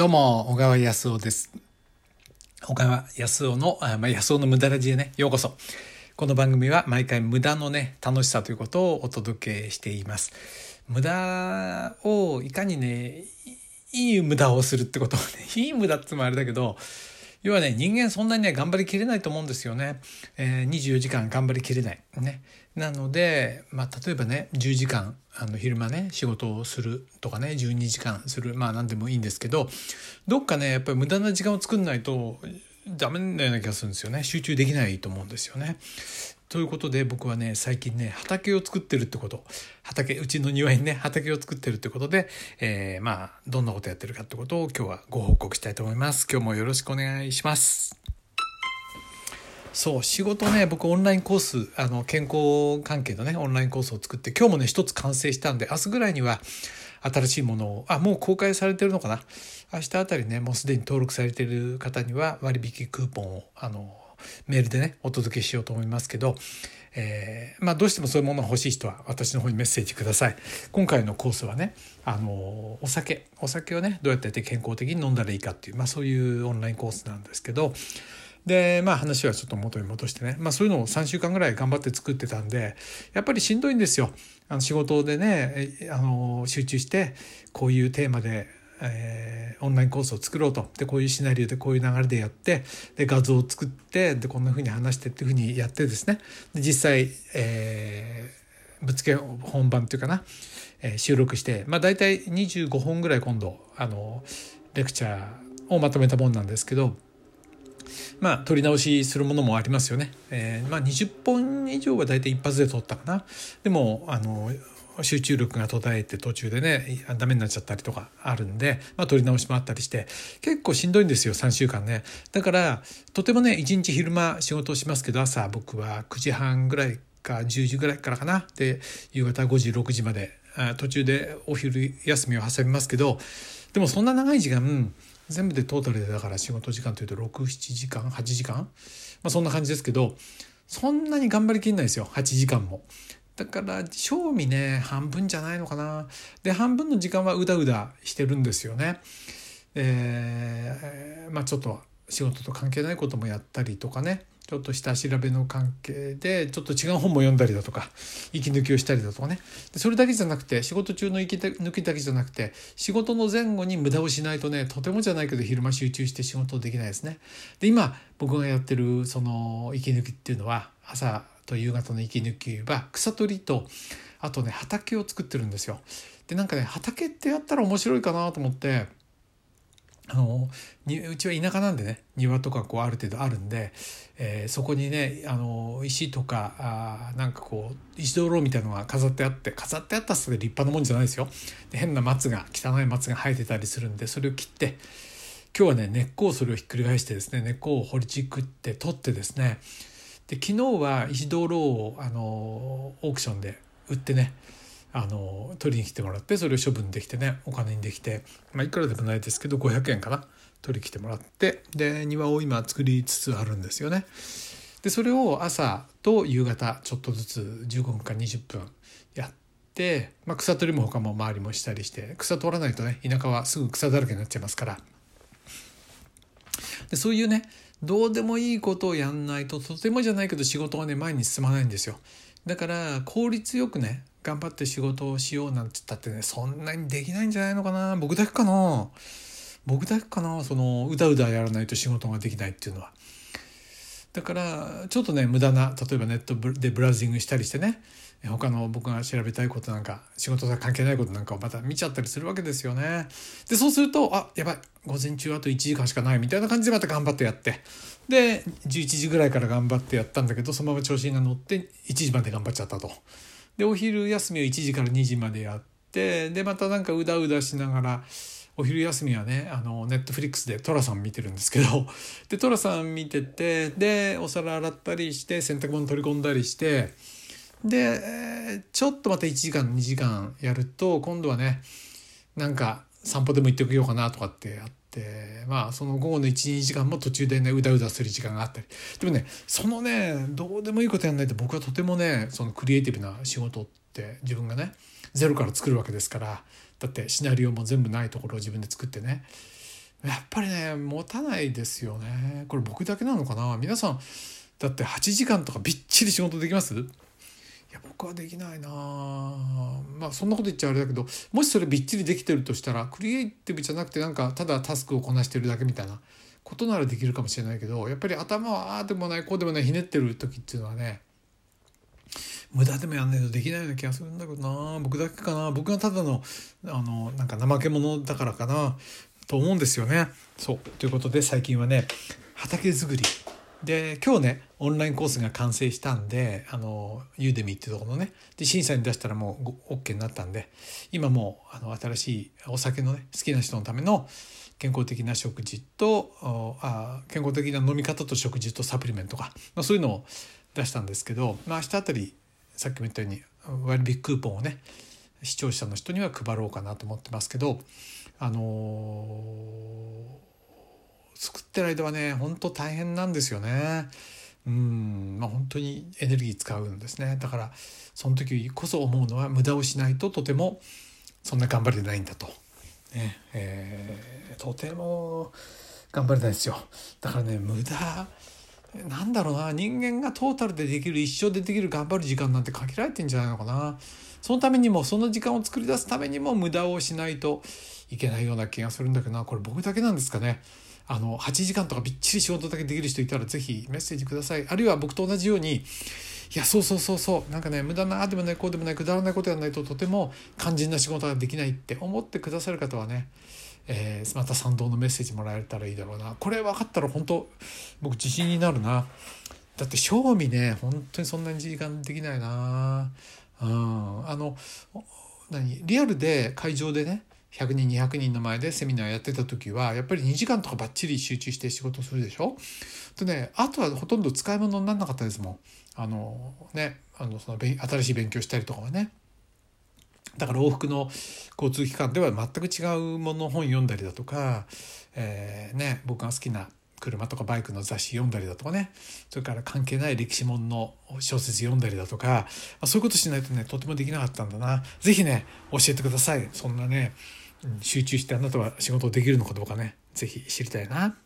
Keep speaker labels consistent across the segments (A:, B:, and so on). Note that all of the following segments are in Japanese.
A: どうも、小川康夫です。小川康夫の、あまあ、康夫の無駄ラジへね、ようこそ。この番組は毎回無駄のね、楽しさということをお届けしています。無駄をいかにね、いい無駄をするってことをね、いい無駄ってもあれだけど、要はね、人間そんなにね、頑張りきれないと思うんですよね。えー、24時間頑張りきれない。ね。なので、まあ、例えばね、10時間、あの、昼間ね、仕事をするとかね、12時間する、まあ、何でもいいんですけど、どっかね、やっぱり無駄な時間を作んないと、ダメなような気がするんですよね。集中できないと思うんですよね。ということで僕はね最近ね畑を作ってるってこと。畑うちの庭にね畑を作ってるってことで、えー、まあどんなことやってるかってことを今日はご報告したいと思います。今日もよろしくお願いします。そう仕事ね僕オンラインコースあの健康関係のねオンラインコースを作って今日もね一つ完成したんで明日ぐらいには新しいものをあもう公開されてるのかな。明日あたりねもうすでに登録されてる方には割引クーポンをあのメールでねお届けしようと思いますけど、えー、まあどうしてもそういうものが欲しい人は私の方にメッセージください。今回のコースはねあのお酒。お酒をねどうやってやって健康的に飲んだらいいかっていう、まあ、そういうオンラインコースなんですけどでまあ話はちょっと元に戻してね、まあ、そういうのを3週間ぐらい頑張って作ってたんでやっぱりしんどいんですよ。あの仕事でねあの集中してこういうテーマでえー、オンラインコースを作ろうとでこういうシナリオでこういう流れでやってで画像を作ってでこんな風に話してっていう風にやってですねで実際、えー、ぶつけ本番っていうかな、えー、収録してまあ大体25本ぐらい今度あのレクチャーをまとめたもんなんですけどまあ取り直しするものもありますよね。えー、まあ20本以上は大体一発で撮ったかな。でもあの集中力が途絶えて途中でねダメになっちゃったりとかあるんで、まあ、取り直しもあったりして結構しんどいんですよ3週間ね。だからとてもね一日昼間仕事をしますけど朝僕は9時半ぐらいか10時ぐらいからかな。で夕方5時6時まで途中でお昼休みを挟みますけどでもそんな長い時間全部でトータルでだから仕事時間というと67時間8時間、まあ、そんな感じですけどそんなに頑張りきんないですよ8時間も。だから賞味ね半分じゃないのかなで半分の時間はうだうだしてるんですよね。えー、まあちょっと仕事と関係ないこともやったりとかねちょっと下調べの関係でちょっと違う本も読んだりだとか息抜きをしたりだとかねそれだけじゃなくて仕事中の息抜きだけじゃなくて仕事の前後に無駄をしないとねとてもじゃないけど昼間集中して仕事できないですね。で今僕がやってるその息抜きっていうのは朝と夕方の息抜きは草取りとあとね畑を作ってるんですよ。でなんかね畑ってやったら面白いかなと思ってあのうちは田舎なんでね庭とかこうある程度あるんで、えー、そこにねあの石とかあなんかこう石灯籠みたいのが飾ってあって飾ってあったっす立派なもんじゃないですよ。で変な松が汚い松が生えてたりするんでそれを切って今日はね根っこをそれをひっくり返してですね根っこを掘りちくって取ってですねで昨日は石灯籠をあのオークションで売ってねあの取りに来てもらってそれを処分できてねお金にできて、まあ、いくらでもないですけど500円かな取りに来てもらってで庭を今作りつつあるんですよね。でそれを朝と夕方ちょっとずつ15分か20分やって、まあ、草取りも他も周りもしたりして草取らないとね田舎はすぐ草だらけになっちゃいますからでそういうねどうでもいいことをやんないととてもじゃないけど仕事はね前に進まないんですよ。だから効率よくね頑張って仕事をしようなんて言ったってねそんなにできないんじゃないのかな。僕だけかな。僕だけかなそのうだうだやらないと仕事ができないっていうのは。だからちょっとね無駄な例えばネットでブラウジングしたりしてね他の僕が調べたいことなんか仕事と関係ないことなんかをまた見ちゃったりするわけですよね。でそうするとあやばい午前中あと1時間しかないみたいな感じでまた頑張ってやってで11時ぐらいから頑張ってやったんだけどそのまま調子が乗って1時まで頑張っちゃったと。でお昼休みを1時から2時までやってでまたなんかうだうだしながらお昼休みはねあのネットフリックスで寅さん見てるんですけど。で寅さん見ててでお皿洗ったりして洗濯物取り込んだりしてでちょっとまた1時間2時間やると今度はねなんか散歩でも行ってこようかなとかってやってまあその午後の12時間も途中でねうだうだする時間があったり。でもねそのねどうでもいいことやんないと僕はとてもねそのクリエイティブな仕事って自分がねゼロから作るわけですからだってシナリオも全部ないところを自分で作ってね。やっぱりね持たないですよね。これ僕だけなのかな？皆さんだって8時間とかびっちり仕事できます？いや僕はできないな。まあそんなこと言っちゃあれだけどもしそれびっちりできてるとしたらクリエイティブじゃなくてなんかただタスクをこなしてるだけみたいなことならできるかもしれないけどやっぱり頭はああでもないこうでもないひねってる時っていうのはね無駄でもやんないとできないような気がするんだけどな。僕だけかな。僕がただのあのなんか怠け者だからかな。と思うんですよね。そう。ということで最近はね畑作り。で今日ねオンラインコースが完成したんであのユーデミーっていうところのね。で審査に出したらもう OK になったんで。今もうあの新しいお酒のね好きな人のための健康的な食事とあ健康的な飲み方と食事とサプリメントとか、まあ、そういうのを出したんですけど、まあ、明日あたりさっきも言ったように割引クーポンをね視聴者の人には配ろうかなと思ってますけどあのー、作ってる間はね本当大変なんですよね。うんまあ本当にエネルギー使うんですね。だからその時こそ思うのは無駄をしないととてもそんな頑張れないんだと、ねえー、とても頑張れないですよ。だからね無駄なんだろうな。人間がトータルでできる一生でできる頑張る時間なんて限られてんじゃないのかな。そのためにもその時間を作り出すためにも無駄をしないといけないような気がするんだけどな。これ僕だけなんですかね。あの8時間とかびっちり仕事だけできる人いたら是非メッセージください。あるいは僕と同じようにいやそうそうそうそう。なんかね無駄なあでもないこうでもないくだらないことやらないととても肝心な仕事ができないって思ってくださる方はねえー、また賛同のメッセージもらえたらいいだろうな。これ分かったら本当僕自信になるな。だって賞味ね本当にそんなに時間できないな。うん。あの何リアルで会場でね100人200人の前でセミナーやってた時はやっぱり2時間とかばっちり集中して仕事するでしょ？でねあとはほとんど使い物にならなかったですもん。あのねあのその新しい勉強したりとかはね。だから往復の交通機関では全く違うもの本読んだりだとか、えー、ね、僕が好きな車とかバイクの雑誌読んだりだとかね。それから関係ない歴史本の小説読んだりだとか、そういうことしないとねとてもできなかったんだな。是非ね教えてください。そんなね集中してあなたは仕事できるのかどうかね。是非知りたいな。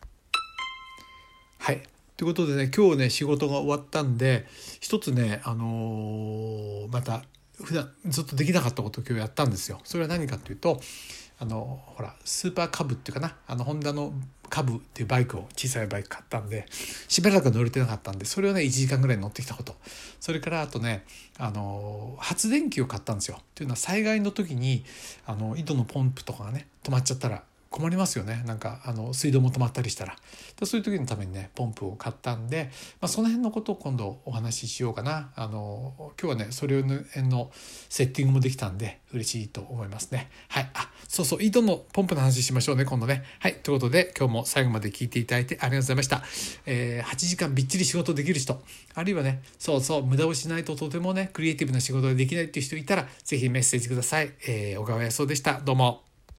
A: はい。ということでね今日ね仕事が終わったんで一つねあのー、また普段ずっとできなかったことを今日やったんですよ。それは何かというとあのほらスーパーカブっていうかなあのホンダのカブっていうバイクを小さいバイク買ったんでしばらく乗れてなかったんでそれをね1時間ぐらい乗ってきたことそれからあとねあの発電機を買ったんですよ。というのは災害の時にあの井戸のポンプとかがね止まっちゃったら困りますよね。なんかあの水道も止まったりしたら。そういう時のためにねポンプを買ったんで、まあ、その辺のことを今度お話ししようかな。あの今日はねそれの辺のセッティングもできたんで嬉しいと思いますね。はい。あそうそう井戸のポンプの話しましょうね今度ね。はい。ということで今日も最後まで聞いていただいてありがとうございました、えー、8時間びっちり仕事できる人。あるいはねそうそう無駄をしないととてもねクリエイティブな仕事ができないっていう人いたら是非メッセージください、えー、小川康夫でした。どうも。